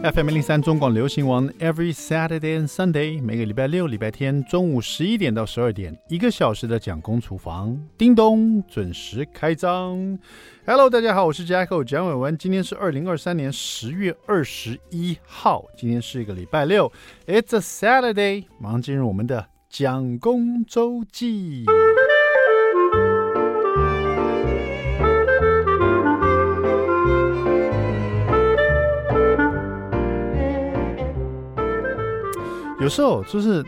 FM 零三中广流行王，Every Saturday and Sunday，每个礼拜六、礼拜天中午十一点到十二点，一个小时的蒋公厨房，叮咚，准时开张。Hello，大家好，我是 Jacko 蒋伟文，今天是二零二三年十月二十一号，今天是一个礼拜六，It's a Saturday，马上进入我们的蒋公周记。有时候就是，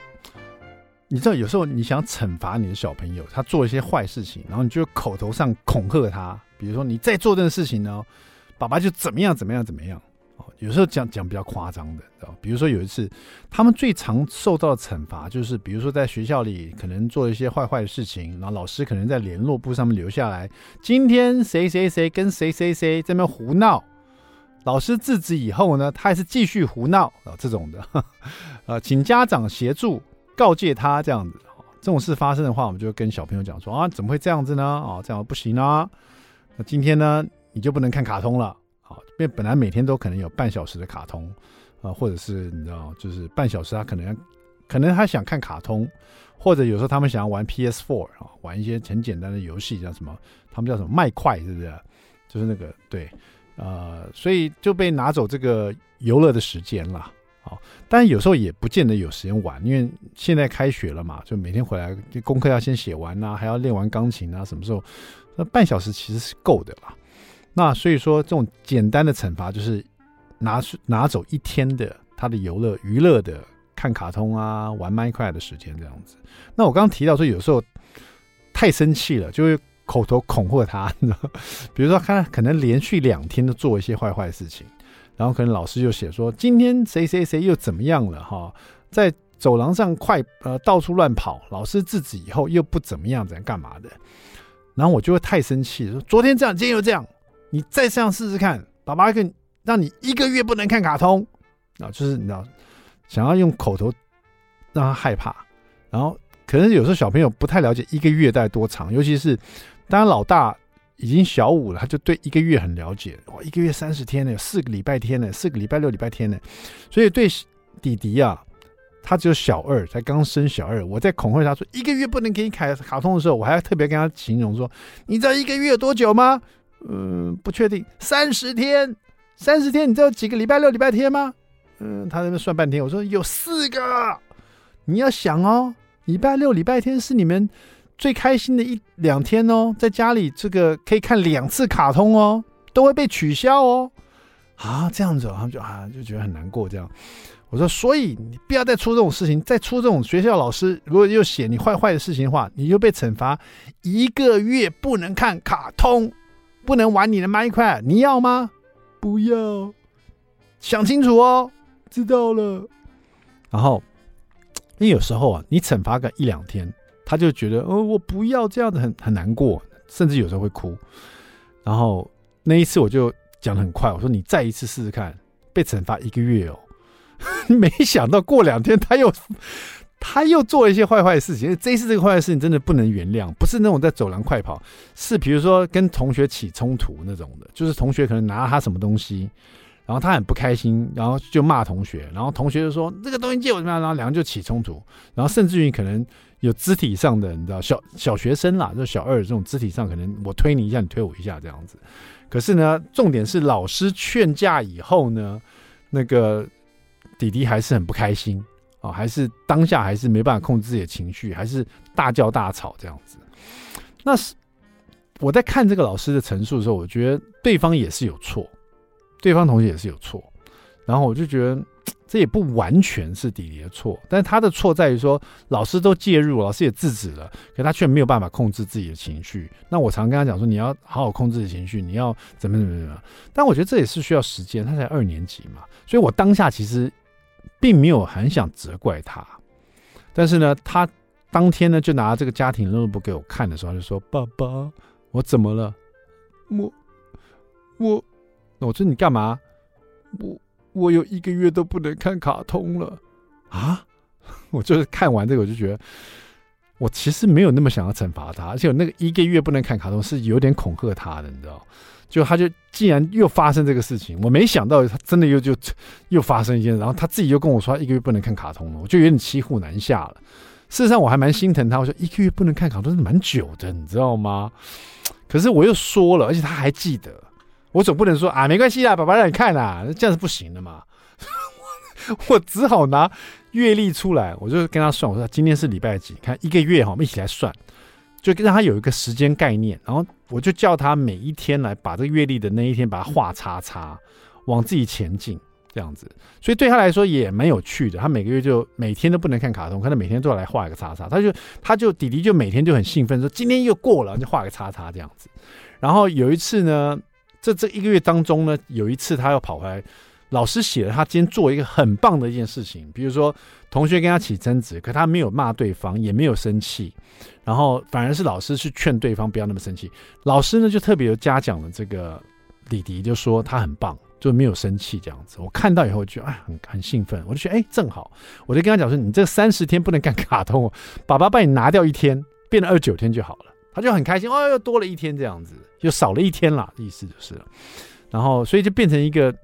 你知道，有时候你想惩罚你的小朋友，他做一些坏事情，然后你就口头上恐吓他，比如说你再做这个事情呢，爸爸就怎么样怎么样怎么样。哦，有时候讲讲比较夸张的，知道？比如说有一次，他们最常受到的惩罚就是，比如说在学校里可能做一些坏坏的事情，然后老师可能在联络簿上面留下来，今天谁谁谁跟谁谁谁在那胡闹。老师制止以后呢，他还是继续胡闹啊，这种的，呃，请家长协助告诫他这样子。这种事发生的话，我们就跟小朋友讲说啊，怎么会这样子呢？啊，这样不行啊。那今天呢，你就不能看卡通了啊，因为本来每天都可能有半小时的卡通啊，或者是你知道，就是半小时他可能，可能他想看卡通，或者有时候他们想要玩 PS Four 啊，玩一些很简单的游戏，叫什么？他们叫什么麦块，是不是？就是那个对。呃，所以就被拿走这个游乐的时间了，好，但有时候也不见得有时间玩，因为现在开学了嘛，就每天回来功课要先写完啊，还要练完钢琴啊，什么时候？那半小时其实是够的啦。那所以说，这种简单的惩罚就是拿拿走一天的他的游乐娱乐的看卡通啊、玩麦块的时间这样子。那我刚刚提到说，有时候太生气了，就会。口头恐吓他，比如说他可能连续两天都做一些坏坏事情，然后可能老师就写说今天谁谁谁又怎么样了哈，在走廊上快呃到处乱跑，老师制止以后又不怎么样，怎样干嘛的，然后我就会太生气，说昨天这样，今天又这样，你再这样试试看，爸爸跟让你一个月不能看卡通啊，就是你知道，想要用口头让他害怕，然后可能有时候小朋友不太了解一个月大概多长，尤其是。当然，老大已经小五了，他就对一个月很了解。哇，一个月三十天呢，有四个礼拜天呢，四个礼拜六、礼拜天呢。所以对弟弟啊，他只有小二，才刚生小二。我在恐吓他说一个月不能给你卡卡通的时候，我还要特别跟他形容说，你知道一个月多久吗？嗯，不确定。三十天，三十天，你知道几个礼拜六、礼拜天吗？嗯，他在那算半天。我说有四个，你要想哦，礼拜六、礼拜天是你们。最开心的一两天哦，在家里这个可以看两次卡通哦，都会被取消哦。啊，这样子，他们就啊就觉得很难过。这样，我说，所以你不要再出这种事情，再出这种学校老师如果又写你坏坏的事情的话，你就被惩罚一个月不能看卡通，不能玩你的麦块，你要吗？不要，想清楚哦。知道了。然后，因为有时候啊，你惩罚个一两天。他就觉得，哦，我不要这样子很，很难过，甚至有时候会哭。然后那一次我就讲得很快，我说你再一次试试看，被惩罚一个月哦。没想到过两天他又他又做了一些坏坏的事情。这一次这个坏的事情真的不能原谅，不是那种在走廊快跑，是比如说跟同学起冲突那种的，就是同学可能拿了他什么东西，然后他很不开心，然后就骂同学，然后同学就说这个东西借我怎么样，然后两个人就起冲突，然后甚至于可能。有肢体上的，你知道，小小学生啦，就小二这种肢体上，可能我推你一下，你推我一下这样子。可是呢，重点是老师劝架以后呢，那个弟弟还是很不开心啊、哦，还是当下还是没办法控制自己的情绪，还是大叫大吵这样子。那是我在看这个老师的陈述的时候，我觉得对方也是有错，对方同学也是有错，然后我就觉得。这也不完全是弟弟的错，但是他的错在于说，老师都介入，老师也制止了，可他却没有办法控制自己的情绪。那我常跟他讲说，你要好好控制情绪，你要怎么怎么怎么。但我觉得这也是需要时间，他才二年级嘛，所以我当下其实并没有很想责怪他。但是呢，他当天呢就拿这个家庭乐乐簿给我看的时候，就说：“爸爸，我怎么了？我我，我说你干嘛？我。”我有一个月都不能看卡通了啊！我就是看完这个，我就觉得我其实没有那么想要惩罚他，而且我那个一个月不能看卡通是有点恐吓他的，你知道？就他就既然又发生这个事情，我没想到他真的又就又发生一件，然后他自己又跟我说他一个月不能看卡通了，我就有点骑虎难下了。事实上我还蛮心疼他，我说一个月不能看卡通是蛮久的，你知道吗？可是我又说了，而且他还记得，我总不能说啊没关系啦，爸爸让你看啦，这样是不行的嘛。我只好拿月历出来，我就跟他算，我说今天是礼拜几，看一个月哈，我们一起来算，就让他有一个时间概念。然后我就叫他每一天来把这个月历的那一天把它画叉叉，往自己前进这样子。所以对他来说也蛮有趣的。他每个月就每天都不能看卡通，可能每天都要来画一个叉叉。他就他就弟弟就每天就很兴奋说今天又过了，就画个叉叉这样子。然后有一次呢，这这一个月当中呢，有一次他又跑回来。老师写了他今天做一个很棒的一件事情，比如说同学跟他起争执，可他没有骂对方，也没有生气，然后反而是老师去劝对方不要那么生气。老师呢就特别有嘉奖了这个李迪，就说他很棒，就没有生气这样子。我看到以后就哎很很兴奋，我就觉得哎正好，我就跟他讲说你这三十天不能干卡通哦，爸爸帮你拿掉一天，变成二九天就好了。他就很开心，哦又多了一天这样子，就少了一天啦，意思就是了。然后所以就变成一个。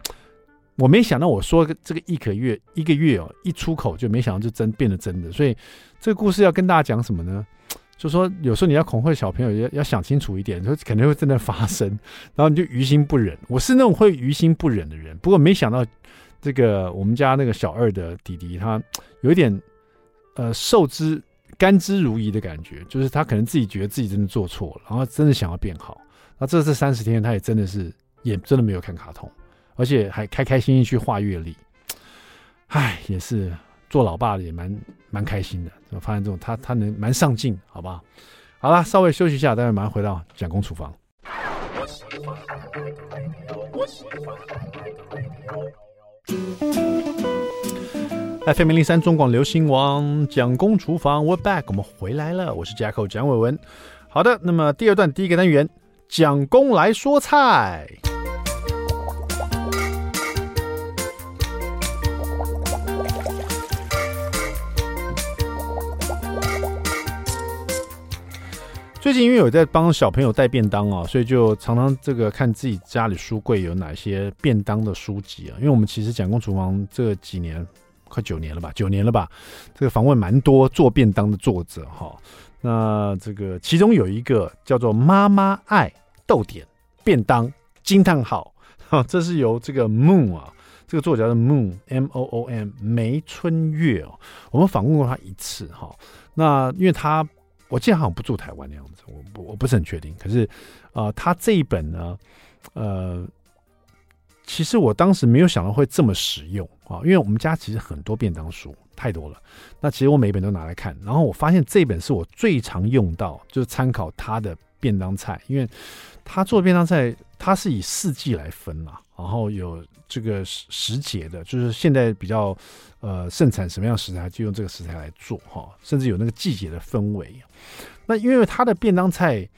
我没想到我说这个一个月一个月哦，一出口就没想到就真变得真的，所以这个故事要跟大家讲什么呢？就说有时候你要恐吓小朋友，要要想清楚一点，说肯定会真的发生，然后你就于心不忍。我是那种会于心不忍的人，不过没想到这个我们家那个小二的弟弟，他有一点呃受之甘之如饴的感觉，就是他可能自己觉得自己真的做错了，然后真的想要变好。那这这三十天他也真的是也真的没有看卡通。而且还开开心心去画月历，唉，也是做老爸的也蛮蛮开心的。我发现这种他他能蛮上进，好不好？好了，稍微休息一下，待会马上回到蒋公厨房。FM 零零三中广流行王蒋公厨房，We're back，我们回来了，我是 Jacko 蒋伟文。好的，那么第二段第一个单元，蒋公来说菜。最近因为有在帮小朋友带便当啊，所以就常常这个看自己家里书柜有哪些便当的书籍啊。因为我们其实蒋公厨房这几年快九年了吧，九年了吧，这个访问蛮多做便当的作者哈。那这个其中有一个叫做“妈妈爱逗点便当”惊叹号哈，这是由这个 Moon 啊，这个作者叫做 Moon M O O M 梅春月哦，我们访问过他一次哈。那因为他。我记得好像不住台湾的样子，我我不是很确定。可是，呃，他这一本呢，呃，其实我当时没有想到会这么实用啊，因为我们家其实很多便当书太多了。那其实我每一本都拿来看，然后我发现这本是我最常用到，就是参考他的便当菜，因为他做便当菜，他是以四季来分嘛，然后有这个时时节的，就是现在比较。呃，盛产什么样的食材就用这个食材来做哈，甚至有那个季节的氛围。那因为它的便当菜，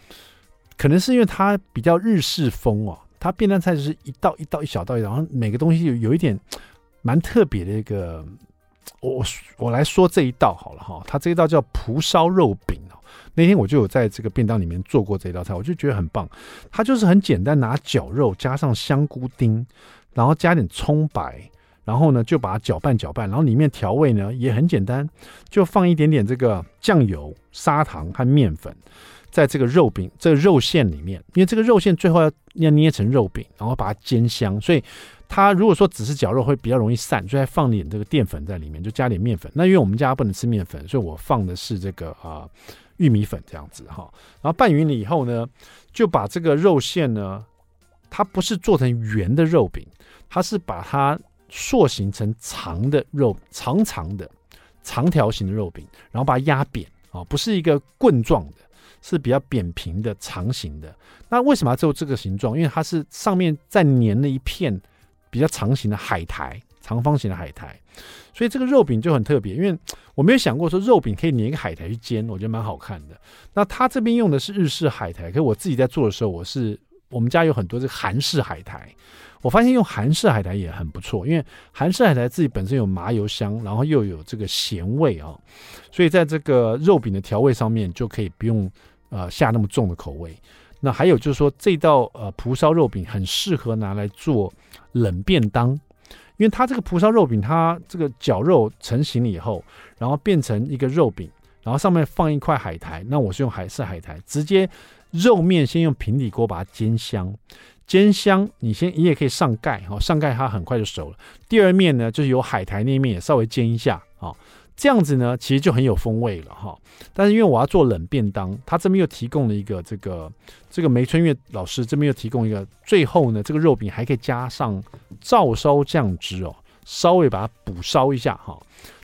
可能是因为它比较日式风哦，它便当菜就是一道一道一小道，然后每个东西有有一点蛮特别的一个。我我来说这一道好了哈，它这一道叫蒲烧肉饼哦。那天我就有在这个便当里面做过这道菜，我就觉得很棒。它就是很简单，拿绞肉加上香菇丁，然后加点葱白。然后呢，就把它搅拌搅拌，然后里面调味呢也很简单，就放一点点这个酱油、砂糖和面粉，在这个肉饼、这个肉馅里面，因为这个肉馅最后要要捏成肉饼，然后把它煎香，所以它如果说只是绞肉会比较容易散，所以放点这个淀粉在里面，就加点面粉。那因为我们家不能吃面粉，所以我放的是这个啊、玉米粉这样子哈。然后拌匀了以后呢，就把这个肉馅呢，它不是做成圆的肉饼，它是把它。塑形成长的肉，长长的长条形的肉饼，然后把它压扁啊，不是一个棍状的，是比较扁平的长形的。那为什么要做这个形状？因为它是上面再粘了一片比较长形的海苔，长方形的海苔，所以这个肉饼就很特别。因为 我没有想过说肉饼可以粘一个海苔去煎，我觉得蛮好看的。那它这边用的是日式海苔，可是我自己在做的时候，我是我们家有很多这个韩式海苔。我发现用韩式海苔也很不错，因为韩式海苔自己本身有麻油香，然后又有这个咸味啊，所以在这个肉饼的调味上面就可以不用呃下那么重的口味。那还有就是说，这道呃蒲烧肉饼很适合拿来做冷便当，因为它这个蒲烧肉饼，它这个绞肉成型了以后，然后变成一个肉饼，然后上面放一块海苔。那我是用海式海苔，直接肉面先用平底锅把它煎香，煎香你先你也可以上盖哈，上盖它很快就熟了。第二面呢，就是有海苔那一面也稍微煎一下啊。这样子呢，其实就很有风味了哈。但是因为我要做冷便当，他这边又提供了一个这个这个梅春月老师这边又提供一个，最后呢，这个肉饼还可以加上照烧酱汁哦，稍微把它补烧一下哈，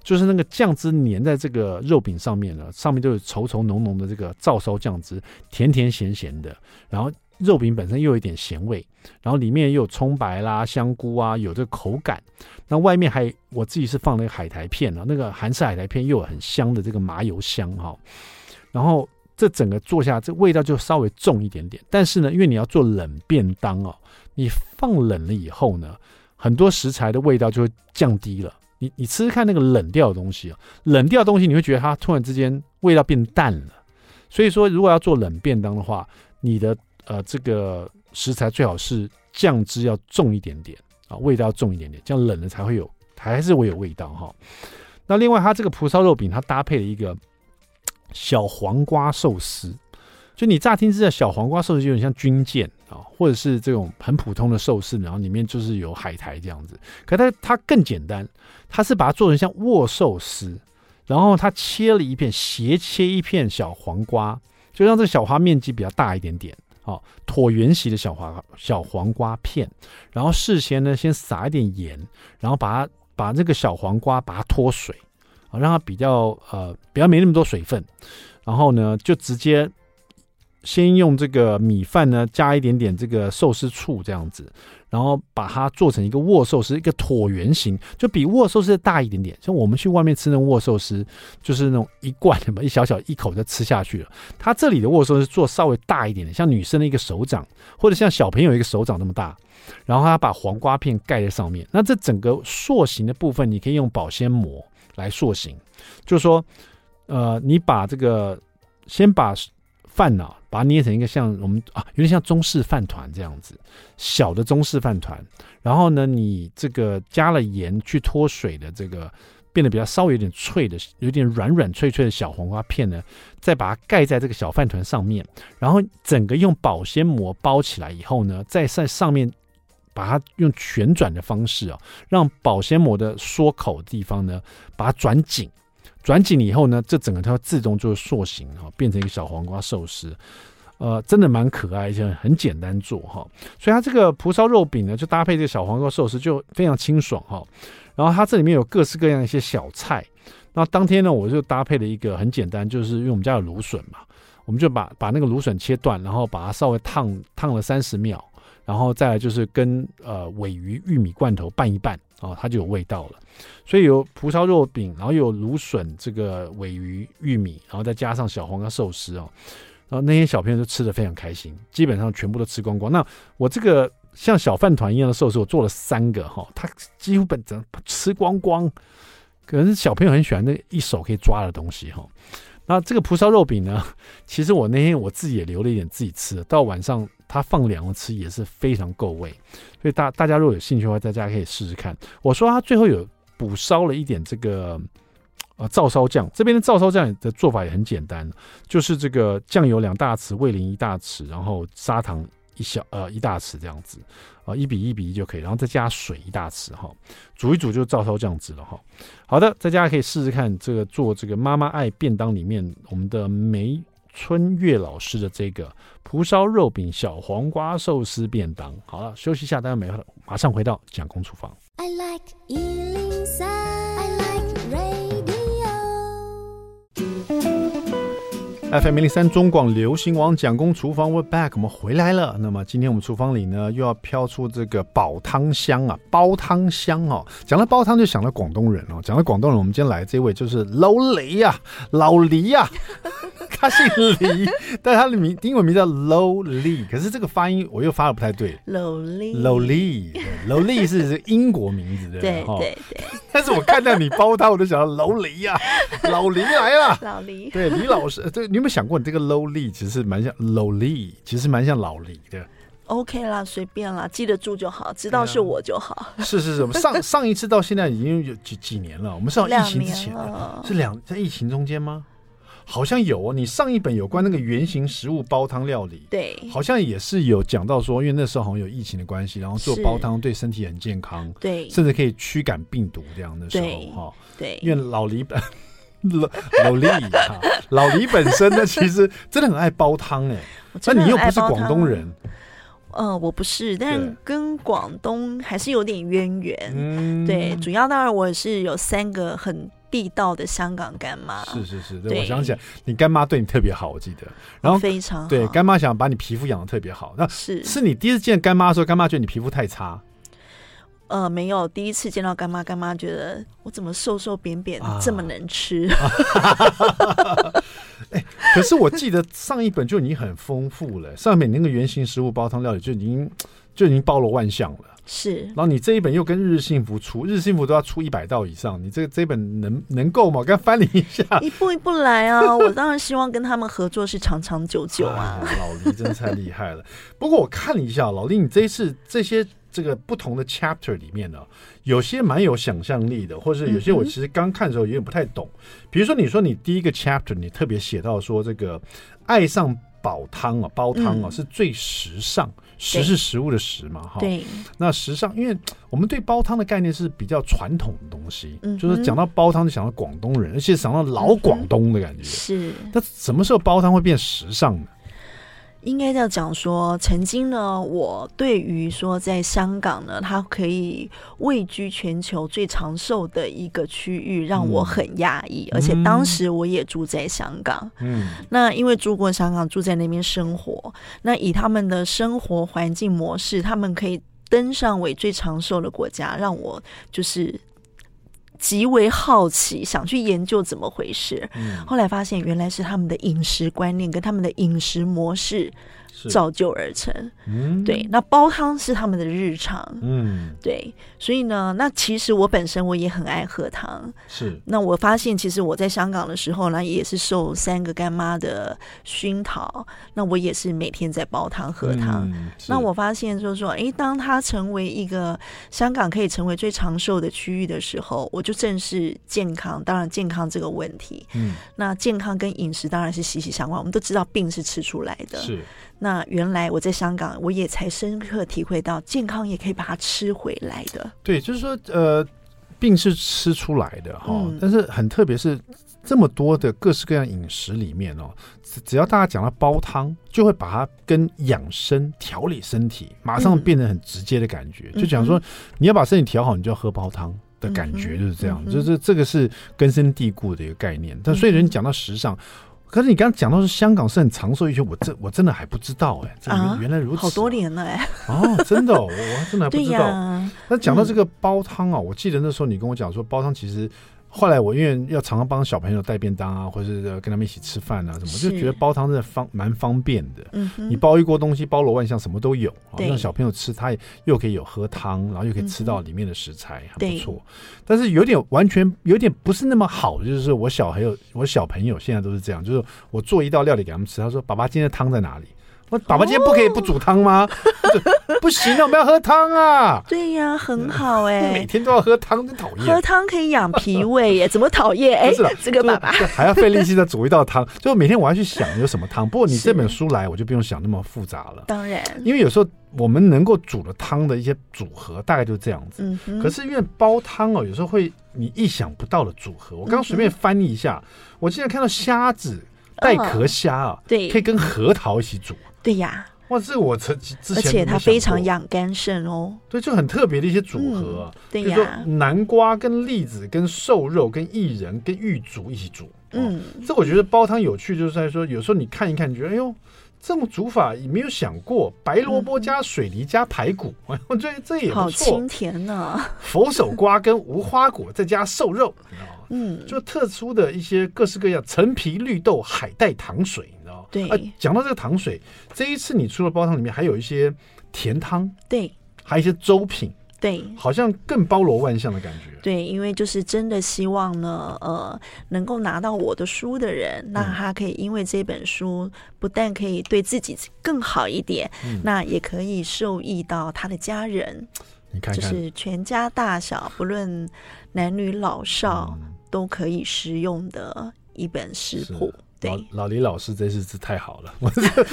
就是那个酱汁粘在这个肉饼上面了，上面都有稠稠浓浓的这个照烧酱汁，甜甜咸咸的，然后。肉饼本身又有一点咸味，然后里面又有葱白啦、香菇啊，有这个口感。那外面还我自己是放那个海苔片啊，那个韩式海苔片又有很香的这个麻油香哈。然后这整个做下，这味道就稍微重一点点。但是呢，因为你要做冷便当哦，你放冷了以后呢，很多食材的味道就会降低了。你你吃吃看那个冷掉的东西啊，冷掉的东西你会觉得它突然之间味道变淡了。所以说，如果要做冷便当的话，你的呃，这个食材最好是酱汁要重一点点啊，味道要重一点点，这样冷了才会有，还是会有味道哈。那另外，它这个蒲烧肉饼，它搭配了一个小黄瓜寿司，就你乍听之下小黄瓜寿司就有点像军舰啊，或者是这种很普通的寿司，然后里面就是有海苔这样子。可它它更简单，它是把它做成像握寿司，然后它切了一片斜切一片小黄瓜，就让这个小花面积比较大一点点。好，椭圆形的小黄小黄瓜片，然后事先呢，先撒一点盐，然后把它把这个小黄瓜把它脱水，啊，让它比较呃比较没那么多水分，然后呢，就直接先用这个米饭呢加一点点这个寿司醋这样子。然后把它做成一个握寿司，一个椭圆形，就比握寿司大一点点。像我们去外面吃那种握寿司，就是那种一罐的嘛，一小小一口就吃下去了。它这里的握寿司做稍微大一点点，像女生的一个手掌，或者像小朋友一个手掌那么大。然后它把黄瓜片盖在上面。那这整个塑形的部分，你可以用保鲜膜来塑形，就是说，呃，你把这个先把。饭呢，把它捏成一个像我们啊，有点像中式饭团这样子，小的中式饭团。然后呢，你这个加了盐去脱水的这个，变得比较稍微有点脆的，有点软软脆脆的小黄瓜片呢，再把它盖在这个小饭团上面，然后整个用保鲜膜包起来以后呢，再在上面把它用旋转的方式啊，让保鲜膜的缩口地方呢，把它转紧。转紧以后呢，这整个它自动就塑形哈，变成一个小黄瓜寿司，呃，真的蛮可爱，而且很简单做哈。所以它这个蒲烧肉饼呢，就搭配这个小黄瓜寿司，就非常清爽哈。然后它这里面有各式各样一些小菜。那当天呢，我就搭配了一个很简单，就是因为我们家有芦笋嘛，我们就把把那个芦笋切断，然后把它稍微烫烫了三十秒，然后再来就是跟呃尾鱼玉米罐头拌一拌。哦，它就有味道了，所以有蒲烧肉饼，然后有芦笋、这个尾鱼、玉米，然后再加上小黄瓜寿司哦，然后那些小朋友都吃得非常开心，基本上全部都吃光光。那我这个像小饭团一样的寿司，我做了三个哈，他几乎本整吃光光。可能是小朋友很喜欢那一手可以抓的东西哈。那这个蒲烧肉饼呢，其实我那天我自己也留了一点自己吃，到晚上。它放凉了吃也是非常够味，所以大大家如果有兴趣的话，大家可以试试看。我说它最后有补烧了一点这个呃照烧酱，这边的照烧酱的做法也很简单，就是这个酱油两大匙，味淋一大匙，然后砂糖一小呃一大匙这样子啊，一比一比一就可以，然后再加水一大匙哈，煮一煮就照烧酱汁了哈。好的，大家可以试试看这个做这个妈妈爱便当里面我们的梅春月老师的这个蒲烧肉饼小黄瓜寿司便当，好了，休息一下，大家没了，马上回到蒋公厨房。I like FM 103中广流行王蒋公厨房，We're back，我们回来了。那么今天我们厨房里呢，又要飘出这个煲汤香啊，煲汤香哦。讲到煲汤，就想到广东人哦。讲到广东人，我们今天来这位就是老李呀，老李呀。他姓李，但他的名英文名叫 Low Lee，可是这个发音我又发的不太对。Low Lee，Low Lee，Low Lee 是英国名字的，对对对。但是我看到你包他，我就想到 老李呀，老李来了，老李，对李老师，对，你有没有想过，你这个 Low Lee 其实蛮像 Low Lee，其实蛮像老李的。OK 啦，随便啦，记得住就好，知道是我就好。啊、是是是，我们 上上一次到现在已经有几几年了，我们是疫情之前的，是两在疫情中间吗？好像有哦。你上一本有关那个圆形食物煲汤料理，对，好像也是有讲到说，因为那时候好像有疫情的关系，然后做煲汤对身体很健康，对，甚至可以驱赶病毒这样的时候哈。对，因为老李本 老老李哈，老李本身呢，其实真的很爱煲汤哎，那你又不是广东人。呃，我不是，但跟广东还是有点渊源。嗯，对，主要当然我是有三个很地道的香港干妈。是是是，对，我想起来，你干妈对你特别好，我记得。然后非常好。对，干妈想把你皮肤养的特别好。那是是你第一次见干妈的时候，干妈觉得你皮肤太差。呃，没有，第一次见到干妈，干妈觉得我怎么瘦瘦扁扁的，这么能吃。哎，可是我记得上一本就已经很丰富了，上面那个圆形食物煲汤料理就已经就已经包罗万象了。是，然后你这一本又跟日日幸福出，日日幸福都要出一百道以上，你这个这一本能能够吗？我刚翻了一下，一步一步来啊！我当然希望跟他们合作是长长久久啊。啊老黎真的太厉害了。不过我看了一下，老黎你这一次这些。这个不同的 chapter 里面呢，有些蛮有想象力的，或者是有些我其实刚看的时候有点不太懂。嗯、比如说，你说你第一个 chapter 你特别写到说，这个爱上煲汤啊，煲汤啊、嗯、是最时尚，食是食物的食嘛，哈。对。那时尚，因为我们对煲汤的概念是比较传统的东西，嗯、就是讲到煲汤就想到广东人，而且想到老广东的感觉。是。那什么时候煲汤会变时尚呢？应该要讲说，曾经呢，我对于说在香港呢，它可以位居全球最长寿的一个区域，让我很压抑。嗯、而且当时我也住在香港，嗯，那因为住过香港，住在那边生活，那以他们的生活环境模式，他们可以登上为最长寿的国家，让我就是。极为好奇，想去研究怎么回事。嗯，后来发现原来是他们的饮食观念跟他们的饮食模式。造就而成，嗯，对，那煲汤是他们的日常，嗯，对，所以呢，那其实我本身我也很爱喝汤，是。那我发现，其实我在香港的时候呢，也是受三个干妈的熏陶，那我也是每天在煲汤喝汤。嗯，那我发现，就是说，哎，当它成为一个香港可以成为最长寿的区域的时候，我就正视健康，当然健康这个问题，嗯，那健康跟饮食当然是息息相关。我们都知道，病是吃出来的，是。那原来我在香港，我也才深刻体会到，健康也可以把它吃回来的。对，就是说，呃，病是吃出来的哈，嗯、但是很特别是这么多的各式各样饮食里面哦，只要大家讲到煲汤，就会把它跟养生、调理身体，马上变得很直接的感觉。嗯、就讲说，你要把身体调好，你就要喝煲汤的感觉，就是这样。嗯、就是这个是根深蒂固的一个概念。但所以人讲到时尚。可是你刚刚讲到是香港是很长寿一些，我真我真的还不知道哎、欸，这原来如此、啊，好多年了哎、欸，哦，真的、哦，我还真的还不知道。那讲、啊、到这个煲汤啊，嗯、我记得那时候你跟我讲说煲汤其实。后来我因为要常常帮小朋友带便当啊，或者是跟他们一起吃饭啊，什么就觉得煲汤真的方蛮方便的。嗯，你煲一锅东西，包罗万象，什么都有，让小朋友吃，他也又可以有喝汤，然后又可以吃到里面的食材，嗯、很不错。但是有点完全有点不是那么好，就是我小朋友我小朋友现在都是这样，就是我做一道料理给他们吃，他说：“爸爸，今天的汤在哪里？”我爸爸今天不可以不煮汤吗？哦、不行，我们要喝汤啊！对呀，很好 哎、欸，每天都要喝汤，真讨厌。喝汤可以养脾胃耶，怎么讨厌？哎，这个爸爸还要费力气的煮一道汤，就每天我要去想有什么汤。不过你这本书来，我就不用想那么复杂了。当然，因为有时候我们能够煮的汤的一些组合，大概就是这样子。嗯。可是因为煲汤哦，有时候会你意想不到的组合。我刚刚随便翻译一下，嗯、我竟然看到虾子带壳虾啊，哦、对，可以跟核桃一起煮。对呀，哇，这我曾之前而且它非常养肝肾哦。对，就很特别的一些组合。对呀，南瓜跟栗子跟瘦肉跟薏仁跟玉竹一起煮。嗯，这我觉得煲汤有趣，就是在说有时候你看一看，你觉得哎呦，这种煮法也没有想过，白萝卜加水梨加排骨，我觉得这也不错。好清甜呢。佛手瓜跟无花果再加瘦肉。嗯，就特殊的一些各式各样陈皮、绿豆、海带糖水？对。啊，讲到这个糖水，这一次你出了煲汤里面还有一些甜汤，对，还有一些粥品。对，好像更包罗万象的感觉。对，因为就是真的希望呢，呃，能够拿到我的书的人，那他可以因为这本书不但可以对自己更好一点，嗯、那也可以受益到他的家人。你看看，就是全家大小，不论男女老少，嗯、都可以食用的一本食谱。对，老李老师，这次是太好了。我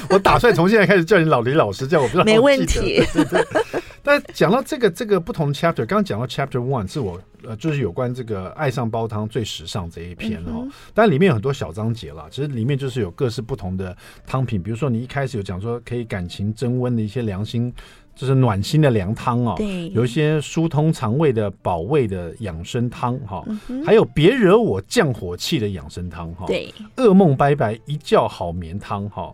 我打算从现在开始叫你老李老师，叫我不知道。没问题。对对对。但讲到这个这个不同 chapter，刚刚讲到 chapter one 是我呃就是有关这个爱上煲汤最时尚这一篇哦，但里面有很多小章节啦，其实里面就是有各式不同的汤品，比如说你一开始有讲说可以感情增温的一些良心，就是暖心的凉汤哦，对，有一些疏通肠胃的保胃的养生汤哈，还有别惹我降火气的养生汤哈，对，噩梦拜拜一觉好眠汤哈，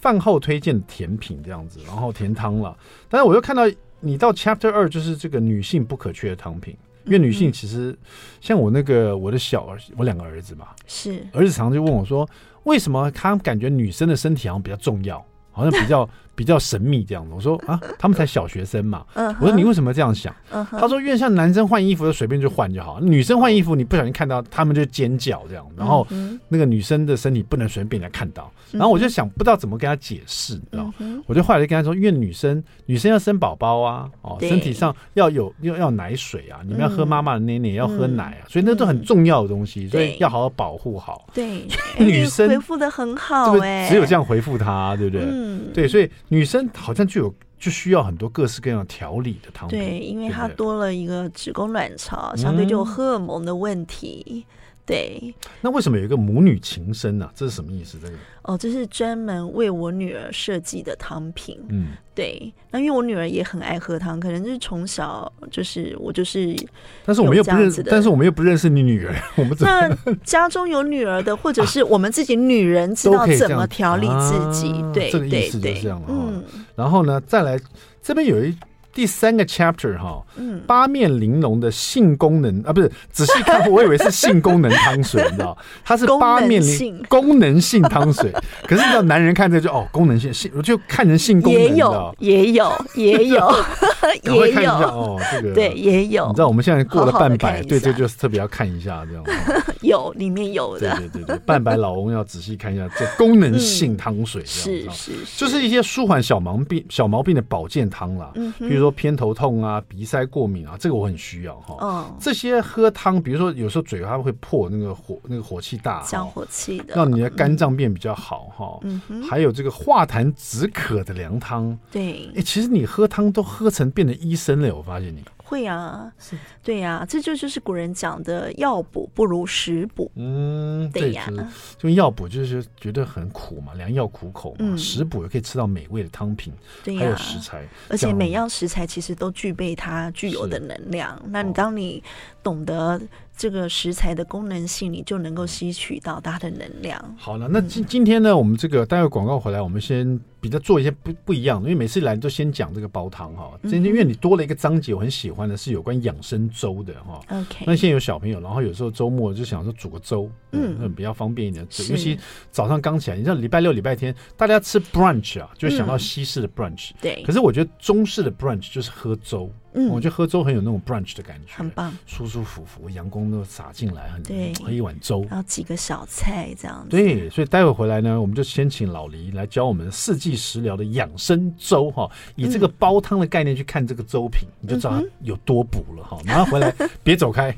饭后推荐甜品这样子，然后甜汤了，但是我又看到。你到 Chapter 二就是这个女性不可缺的汤品，因为女性其实像我那个我的小儿，我两个儿子嘛，是。儿子常常就问我说，为什么他感觉女生的身体好像比较重要，好像比较。比较神秘这样子，我说 啊，他们才小学生嘛。我说你为什么这样想？他说因为像男生换衣服就随便就换就好，女生换衣服你不小心看到他们就尖叫这样，然后那个女生的身体不能随便被人家看到。然后我就想不知道怎么跟他解释，你知道？我就后来就跟他说，因为女生女生要生宝宝啊，哦，身体上要有要要奶水啊，你们要喝妈妈的奶奶，要喝奶啊，所以那都很重要的东西，所以要好好保护好。对，女生回复的很好哎，只有这样回复他，对不对？对，所以。女生好像就有就需要很多各式各样调理的汤品，对，因为它多了一个子宫卵巢，相对就有荷尔蒙的问题。对，那为什么有一个母女情深呢？这是什么意思？这个哦，这是专门为我女儿设计的汤品。嗯，对，那因为我女儿也很爱喝汤，可能就是从小就是我就是，但是我们又不认识，但是我们又不认识你女儿，我们那家中有女儿的，或者是我们自己女人知道怎么调理自己，对，这个意思就是这样。嗯，然后呢，再来这边有一。第三个 chapter 哈，嗯，八面玲珑的性功能啊，不是，仔细看我以为是性功能汤水，你知道，它是八面玲功能性汤水，可是你知道男人看这就哦，功能性性，我就看成性功能，也有，也有，也有，也有。哦，这个。对，也有，你知道我们现在过了半百，对，这就是特别要看一下这样，有里面有的，对对对对，半百老翁要仔细看一下这功能性汤水，是是，就是一些舒缓小毛病小毛病的保健汤啦，嗯，比如。说偏头痛啊，鼻塞过敏啊，这个我很需要哈。哦，这些喝汤，比如说有时候嘴巴会破，那个火那个火气大，降火气的，让你的肝脏变比较好哈。还有这个化痰止渴的凉汤。对，哎，其实你喝汤都喝成变成医生了，我发现你。会啊，是，对呀、啊，这就就是古人讲的“药补不如食补”。嗯，对呀，就药补就是觉得很苦嘛，良药苦口嘛。嗯、食补也可以吃到美味的汤品，对呀、还有食材，而且每样食材其实都具备它具有的能量。那你当你懂得。这个食材的功能性，你就能够吸取到它的能量。好了，那今今天呢，我们这个待会广告回来，我们先比较做一些不不一样的，因为每次来都先讲这个煲汤哈。今天因为你多了一个章节，我很喜欢的是有关养生粥的哈。OK，那现在有小朋友，然后有时候周末就想说煮个粥，嗯，嗯比较方便一点。尤其早上刚起来，你知道礼拜六、礼拜天大家吃 brunch 啊，就想到西式的 brunch。对，可是我觉得中式的 brunch 就是喝粥。嗯，我觉得喝粥很有那种 brunch 的感觉，很棒，舒舒服服，阳光都洒进来，很对，喝一碗粥，然后几个小菜这样子。对，所以待会回来呢，我们就先请老黎来教我们四季食疗的养生粥哈，以这个煲汤的概念去看这个粥品，你就知道它有多补了哈。马上回来，别走开。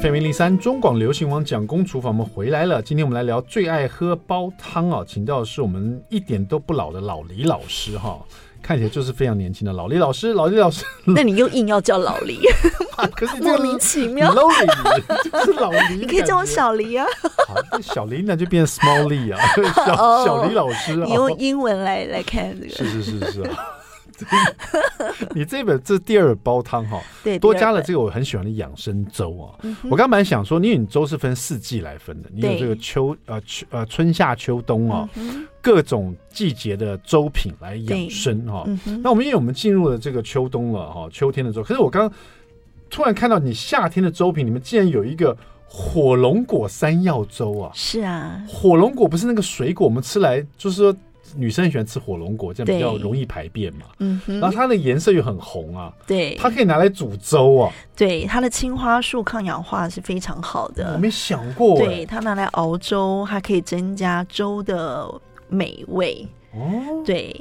FM 零零三中广流行王蒋公厨房，我们回来了。今天我们来聊最爱喝煲汤啊，请到的是我们一点都不老的老李老师哈，看起来就是非常年轻的老李老师。老李老师，那你又硬要叫老黎，可是莫名其妙。老李是老黎，你可以叫我小黎啊。好，小黎那就变 small 李啊，小小黎老师。你用英文来来看这个，是是是是啊。你这本这第二本煲汤哈，对，多加了这个我很喜欢的养生粥啊。嗯、我刚本来想说，因为你粥是分四季来分的，你有这个秋呃秋呃春夏秋冬啊，嗯、各种季节的粥品来养生哈。嗯、那我们因为我们进入了这个秋冬了哈，秋天的粥。可是我刚突然看到你夏天的粥品里面竟然有一个火龙果山药粥啊！是啊，火龙果不是那个水果，我们吃来就是说。女生喜欢吃火龙果，这样比较容易排便嘛。嗯哼，然后它的颜色又很红啊。对，它可以拿来煮粥啊。对，它的青花素抗氧化是非常好的。我没想过。对，它拿来熬粥，还可以增加粥的美味。哦，对。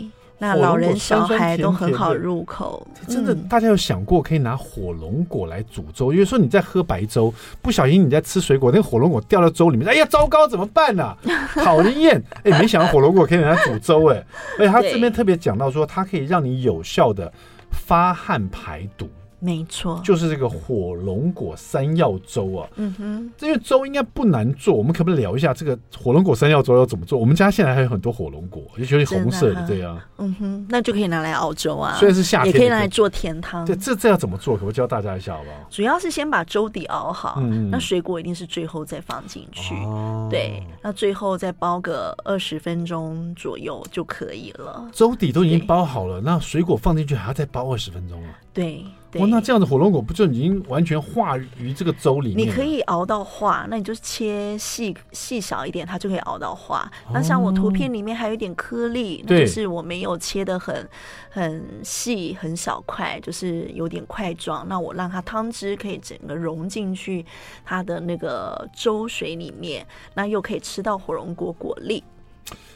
那老人小孩都很好入口，真的，大家有想过可以拿火龙果来煮粥？因为说你在喝白粥，不小心你在吃水果，那个火龙果掉到粥里面，哎呀，糟糕，怎么办呢？讨人厌！哎，没想到火龙果可以拿来煮粥，哎，而且他这边特别讲到说，它可以让你有效的发汗排毒。没错，就是这个火龙果山药粥啊。嗯哼，这个粥应该不难做。我们可不可以聊一下这个火龙果山药粥要怎么做？我们家现在还有很多火龙果，尤其是红色的这样。嗯哼，那就可以拿来熬粥啊。虽然是夏天，也可以拿来做甜汤。这这这要怎么做？可不可以教大家一下好不好？主要是先把粥底熬好，嗯，那水果一定是最后再放进去。哦，对，那最后再煲个二十分钟左右就可以了。粥底都已经煲好了，那水果放进去还要再煲二十分钟啊？对。哇，那这样子火龙果不就已经完全化于这个粥里面？你可以熬到化，那你就切细细小一点，它就可以熬到化。哦、那像我图片里面还有一点颗粒，那就是我没有切得很很细很小块，就是有点块状。那我让它汤汁可以整个融进去它的那个粥水里面，那又可以吃到火龙果果粒。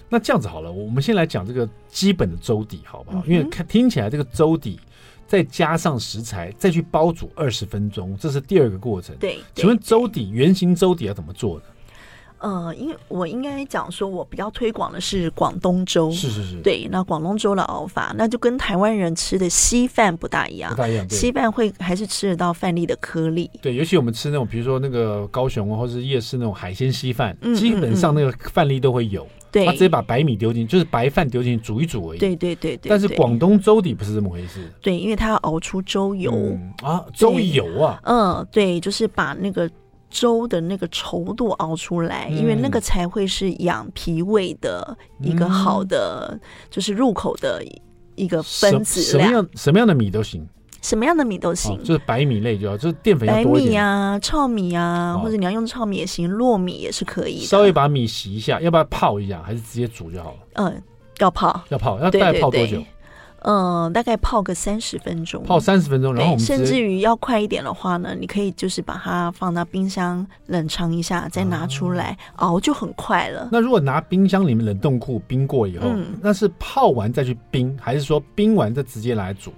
那这样子好了，我们先来讲这个基本的粥底好不好？嗯、因为看听起来这个粥底。再加上食材，再去煲煮二十分钟，这是第二个过程。对，请问粥底圆形粥底要怎么做呢？呃，因为我应该讲说，我比较推广的是广东粥。是是是。对，那广东粥的熬法，那就跟台湾人吃的稀饭不大一样。不大一样。稀饭会还是吃得到饭粒的颗粒。对，尤其我们吃那种，比如说那个高雄或者是夜市那种海鲜稀饭，基本上那个饭粒都会有。对，他直接把白米丢进，就是白饭丢进去煮一煮而已。对对对对。但是广东粥底不是这么回事。对，因为他要熬出粥油、嗯、啊，粥油啊。嗯，对，就是把那个粥的那个稠度熬出来，嗯、因为那个才会是养脾胃的一个好的，嗯、就是入口的一个分子量。什么样什么样的米都行。什么样的米都行，哦、就是白米类就要，就是淀粉要多一点。白米啊，糙米啊，哦、或者你要用糙米也行，糯米也是可以的。稍微把米洗一下，要不要泡一下，还是直接煮就好了？嗯，要泡，要泡，要大概泡多久？对对对嗯，大概泡个三十分钟。泡三十分钟，然后我们甚至于要快一点的话呢，你可以就是把它放到冰箱冷藏一下，再拿出来、啊、熬就很快了。那如果拿冰箱里面冷冻库冰过以后，嗯、那是泡完再去冰，还是说冰完再直接来煮？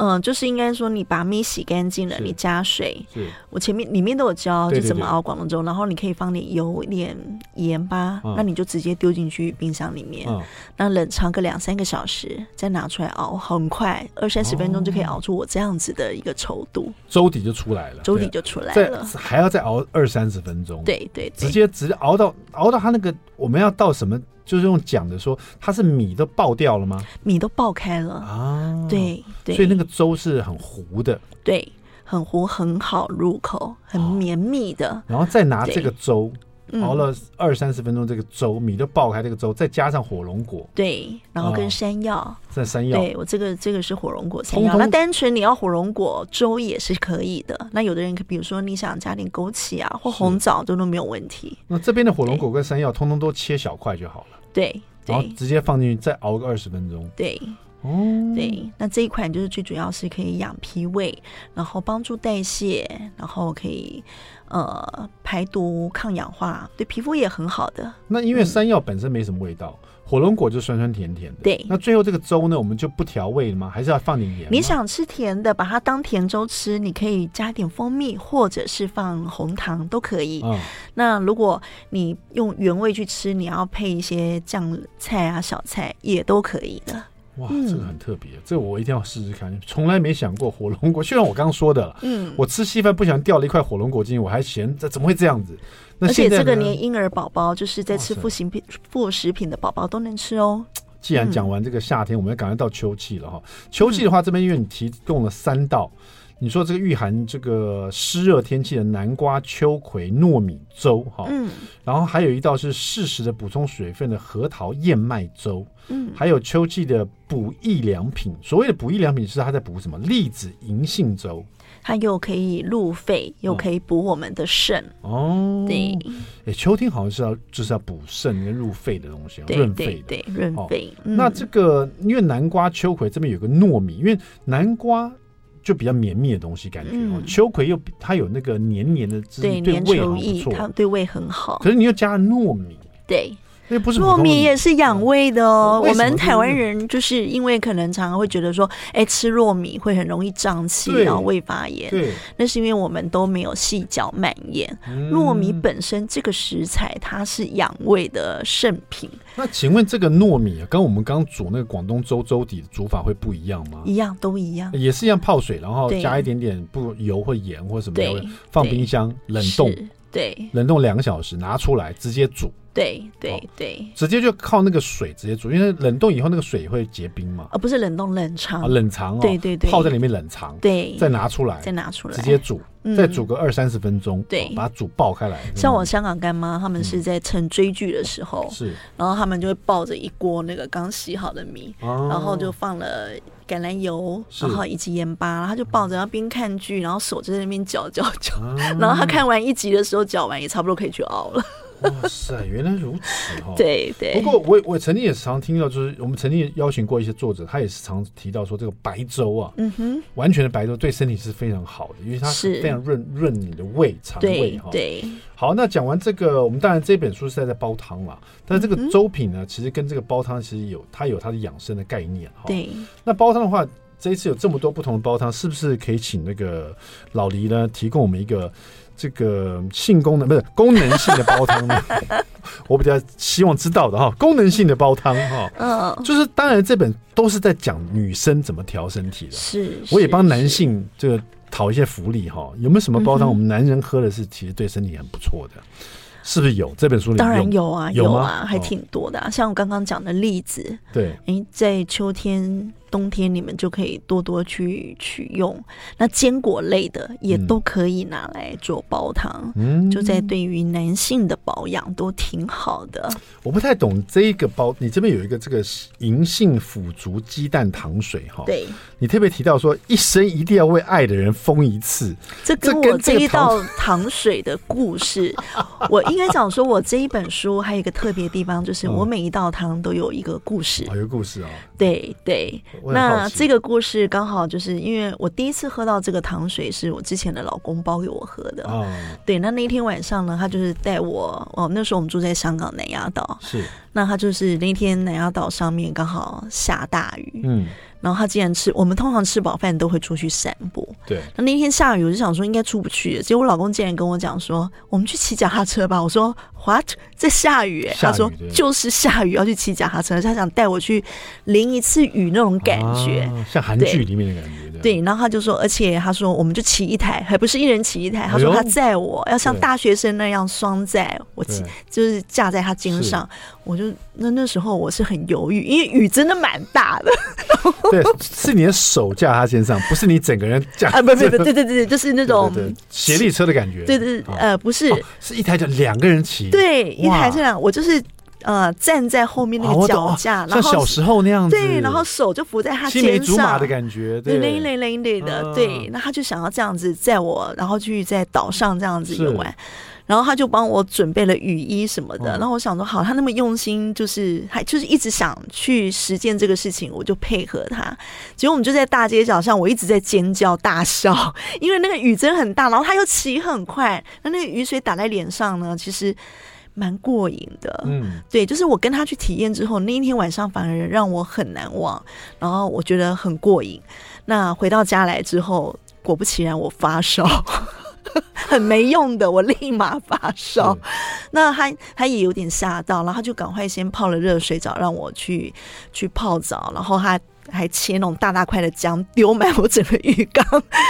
嗯，就是应该说，你把米洗干净了，你加水。是我前面里面都有教，就怎么熬广东粥。然后你可以放点油、一点盐巴，嗯、那你就直接丢进去冰箱里面，嗯、那冷藏个两三个小时，再拿出来熬，很快二三十分钟就可以熬出我这样子的一个稠度，粥底就出来了。粥底就出来了，还要再熬二三十分钟。对对，对，直接直接熬到熬到它那个，我们要到什么？就是用讲的说，它是米都爆掉了吗？米都爆开了啊！对对，所以那个粥是很糊的，对，很糊，很好入口，很绵密的。哦、然后再拿这个粥。熬了二三十分钟，这个粥米都爆开，这个粥再加上火龙果，对，然后跟山药，在山药，对我这个这个是火龙果山药。那单纯你要火龙果粥也是可以的。那有的人，比如说你想加点枸杞啊或红枣，都都没有问题。那这边的火龙果跟山药，通通都切小块就好了。对，然后直接放进去，再熬个二十分钟。对，哦，对，那这一款就是最主要是可以养脾胃，然后帮助代谢，然后可以。呃，排毒抗氧化，对皮肤也很好的。那因为山药本身没什么味道，嗯、火龙果就酸酸甜甜的。对，那最后这个粥呢，我们就不调味了吗？还是要放点盐？你想吃甜的，把它当甜粥吃，你可以加点蜂蜜，或者是放红糖都可以。嗯、那如果你用原味去吃，你要配一些酱菜啊、小菜也都可以的。哇，这个很特别，嗯、这个我一定要试试看。从来没想过火龙果，就像我刚刚说的，嗯，我吃稀饭不小心掉了一块火龙果进去，我还嫌这怎么会这样子？那而且这个连婴儿宝宝，就是在吃副食品、副食品的宝宝都能吃哦。既然讲完这个夏天，我们要赶快到秋季了哈。秋季的话，这边因为你提供了三道。你说这个御寒这个湿热天气的南瓜、秋葵、糯米粥，哈，嗯，然后还有一道是适时的补充水分的核桃燕麦粥，嗯，还有秋季的补益良品。所谓的补益良品是它在补什么？栗子银杏粥，它又可以入肺，又可以补我们的肾。哦，对，哎，秋天好像是要就是要补肾跟入肺的东西，润肺的，对，润肺。那这个因为南瓜、秋葵这边有个糯米，因为南瓜。就比较绵密的东西，感觉哦。嗯、秋葵又它有那个黏黏的汁，对，对胃很不错，它对胃很好。可是你又加了糯米，对。不是糯米也是养胃的哦。我们台湾人就是因为可能常常会觉得说，哎，吃糯米会很容易胀气，然后胃发炎。对，那是因为我们都没有细嚼慢咽。糯米本身这个食材，它是养胃的圣品。那请问这个糯米啊，跟我们刚煮那个广东粥粥底的煮法会不一样吗？一样，都一样，也是一样泡水，然后加一点点不油或盐或什么的，放冰箱冷冻，对，冷冻两个小时，拿出来直接煮。对对对，直接就靠那个水直接煮，因为冷冻以后那个水会结冰嘛。而不是冷冻冷藏，冷藏哦。对对对，泡在里面冷藏，对，再拿出来，再拿出来，直接煮，再煮个二三十分钟，对，把它煮爆开来。像我香港干妈，他们是在趁追剧的时候，是，然后他们就会抱着一锅那个刚洗好的米，然后就放了橄榄油，然后以及盐巴，他就抱着，然后边看剧，然后手就在那边搅搅搅，然后他看完一集的时候，搅完也差不多可以去熬了。哇塞，原来如此哈！对对。不过我我曾经也常听到，就是我们曾经邀请过一些作者，他也是常提到说，这个白粥啊，嗯哼，完全的白粥对身体是非常好的，因为它是非常润润你的胃肠胃哈。对。好，那讲完这个，我们当然这本书是在在煲汤嘛，但这个粥品呢，其实跟这个煲汤其实有它有它的养生的概念哈。对。那煲汤的话，这一次有这么多不同的煲汤，是不是可以请那个老黎呢，提供我们一个？这个性功能不是功能性的煲汤呢？我比较希望知道的哈，功能性的煲汤哈，嗯，就是当然这本都是在讲女生怎么调身体的，是，我也帮男性这个讨一些福利哈。有没有什么煲汤我们男人喝的是其实对身体很不错的？是不是有这本书里？当然有啊，有啊，还挺多的啊。像我刚刚讲的例子，对，哎，在秋天。冬天你们就可以多多去取用，那坚果类的也都可以拿来做煲汤，嗯，就在对于男性的保养都挺好的。我不太懂这一个煲，你这边有一个这个银杏腐竹鸡蛋糖水哈，对，你特别提到说一生一定要为爱的人疯一次，这跟我这一道 糖水的故事，我应该讲说，我这一本书还有一个特别的地方，就是我每一道汤都有一个故事，有个故事啊，对对。那这个故事刚好就是因为我第一次喝到这个糖水，是我之前的老公包给我喝的。哦，对，那那一天晚上呢，他就是带我哦，那时候我们住在香港南丫岛，是，那他就是那天南丫岛上面刚好下大雨，嗯。然后他竟然吃，我们通常吃饱饭都会出去散步。对。那那天下雨，我就想说应该出不去。结果我老公竟然跟我讲说：“我们去骑脚踏车吧。”我说：“What？在下雨？”他说：“就是下雨，要去骑脚踏车。”他想带我去淋一次雨那种感觉，像韩剧里面的感觉。对。然后他就说，而且他说我们就骑一台，还不是一人骑一台。他说他载我要像大学生那样双载，我骑就是架在他肩上。我就那那时候我是很犹豫，因为雨真的蛮大的。对，是你的手架他肩上，不是你整个人架。啊，不不不，对对对，就是那种斜力车的感觉。对对，呃，不是，是一台就两个人骑。对，一台这样，我就是呃站在后面那个脚架，像小时候那样子。对，然后手就扶在他肩上，青梅竹马的感觉，对，累累累累的。对，那他就想要这样子载我，然后去在岛上这样子游玩。然后他就帮我准备了雨衣什么的，然后我想说好，他那么用心，就是还就是一直想去实践这个事情，我就配合他。结果我们就在大街小巷，我一直在尖叫大笑，因为那个雨真很大，然后他又骑很快，那那个雨水打在脸上呢，其实蛮过瘾的。嗯，对，就是我跟他去体验之后，那一天晚上反而让我很难忘，然后我觉得很过瘾。那回到家来之后，果不其然，我发烧。很没用的，我立马发烧。那他他也有点吓到，然后他就赶快先泡了热水澡，让我去去泡澡。然后他还切那种大大块的姜，丢满我整个浴缸，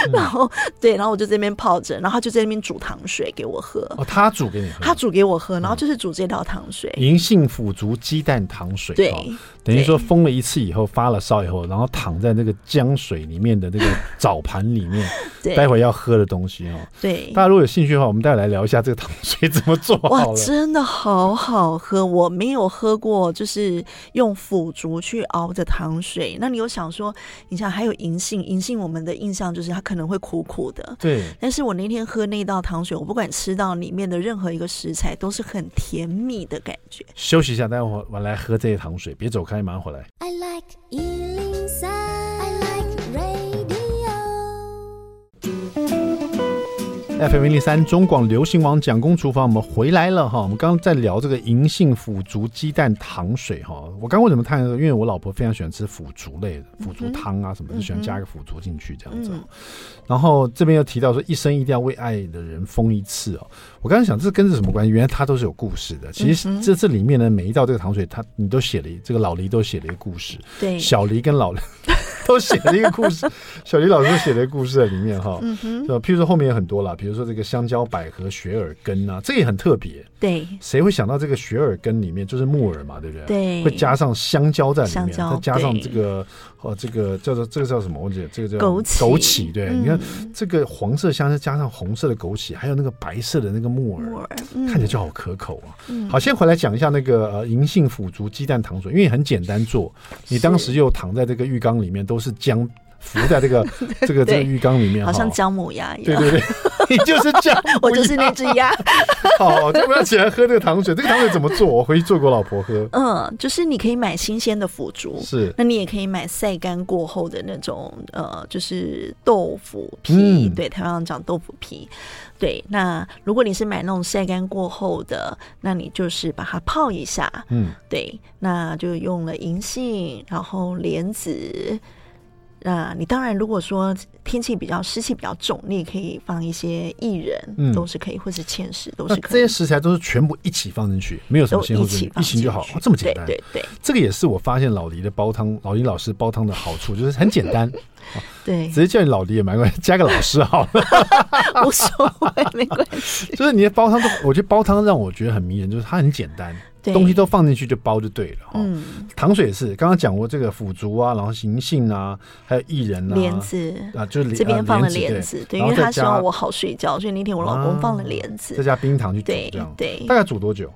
嗯、然后对，然后我就在那边泡着，然后他就在那边煮糖水给我喝。哦，他煮给你喝，他煮给我喝，然后就是煮这道糖水，银杏腐竹鸡蛋糖水。对，哦、等于说封了一次以后发了烧以后，然后躺在那个江水里面的那个澡盘里面，待会要喝的东西哦。对，大家如果有兴趣的话，我们待会来聊一下这个糖水怎么做。哇，真的好好喝，我没有喝过，就是用腐竹去熬的糖水。那你有想说，你想还有银杏，银杏我们的印象就是它可能会苦苦的，对。但是我那天喝那道糖水，我不管吃到里面的任何一个食材，都是很甜蜜的感觉。休息一下，待会我来喝这些糖水，别走开，马上回来。I like 103, I like radio. FM 零零三中广流行网蒋公厨房，我们回来了哈。我们刚刚在聊这个银杏腐竹鸡蛋糖水哈。我刚刚为什么看？因为我老婆非常喜欢吃腐竹类的腐竹汤啊什么，就喜欢加一个腐竹进去这样子。然后这边又提到说，一生一定要为爱的人疯一次哦。我刚才想，这跟这什么关系？原来它都是有故事的。其实这这里面呢，每一道这个糖水，它你都写了一这个老黎都写了一个故事。对，小黎跟老黎。都写了一个故事，小黎老师写了一个故事在里面哈，嗯哼，譬如说后面有很多啦，比如说这个香蕉、百合、雪耳根啊，这也很特别。对，谁会想到这个雪耳根里面就是木耳嘛，对不对？对，会加上香蕉在里面，再加上这个哦，这个叫做这个叫什么？我记得这个叫枸杞。枸杞，对，你看这个黄色香蕉加上红色的枸杞，还有那个白色的那个木耳，看起来就好可口啊。好，先回来讲一下那个呃银杏腐竹鸡蛋糖水，因为很简单做，你当时又躺在这个浴缸里面，都是姜。浮在这个 这个这个浴缸里面，好像姜母鸭一样。对对对，你就是这样，我就是那只鸭。好，要不要起来喝这个糖水？这个糖水怎么做？我回去做给我老婆喝。嗯，就是你可以买新鲜的腐竹，是。那你也可以买晒干过后的那种呃，就是豆腐皮。嗯、对，台湾讲豆腐皮。对，那如果你是买那种晒干过后的，那你就是把它泡一下。嗯，对，那就用了银杏，然后莲子。那你当然，如果说天气比较湿气比较重，你也可以放一些薏仁，嗯，都是可以，或是芡实都是可以。这些食材都是全部一起放进去，没有什么先后顺序，一起就好，这么简单。对对对，这个也是我发现老黎的煲汤，老黎老师煲汤的好处，就是很简单。对，直接叫你老黎也蛮关系，加个老师好了，无所谓，没关系。就是你的煲汤都，我觉得煲汤让我觉得很迷人，就是它很简单。对东西都放进去就包就对了。嗯，糖水也是，刚刚讲过这个腐竹啊，然后银杏啊，还有薏仁啊，莲子啊，就是这边放了莲子，对，因为他希望我好睡觉，所以那天我老公放了莲子，再加冰糖去煮，这样对，大概煮多久？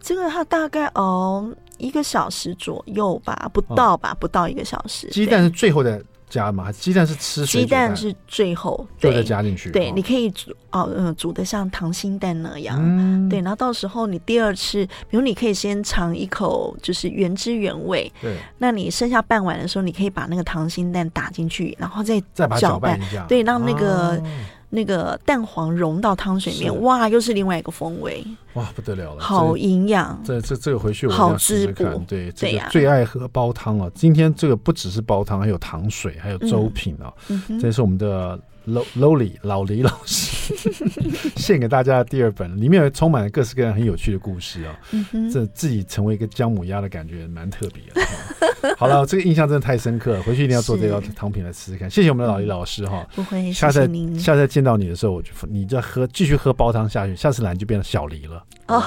这个它大概熬一个小时左右吧，不到吧，不到一个小时。鸡蛋是最后的。加吗？鸡蛋是吃鸡蛋是最后对再加进去。对，你可以煮哦，嗯，煮的像溏心蛋那样。嗯，对，然后到时候你第二次，比如你可以先尝一口，就是原汁原味。对，那你剩下半碗的时候，你可以把那个溏心蛋打进去，然后再再把它搅拌一下，对，让那个。那个蛋黄融到汤水里面，哇，又是另外一个风味，哇，不得了了，好营养。这这这个回去我要试试看。对，这个最爱喝煲汤啊。今天这个不只是煲汤，还有糖水，还有粥品啊。这是我们的。老老李老李老师献给大家的第二本，里面充满了各式各样很有趣的故事啊！嗯、这自己成为一个姜母鸭的感觉蛮特别的。好了，这个印象真的太深刻了，回去一定要做这道汤品来试试看。是谢谢我们的老李老师哈！不会，下次谢谢您下次再见到你的时候，我就你再喝继续喝煲汤下去，下次来你就变成小黎了。哦。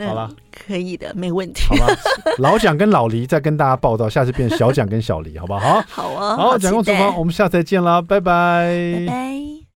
好了，可以的，没问题。好吧，老蒋跟老黎再跟大家报道，下次变小蒋跟小黎，好不好？好啊，好，蒋公厨房，我们下次再见啦，拜拜，拜拜。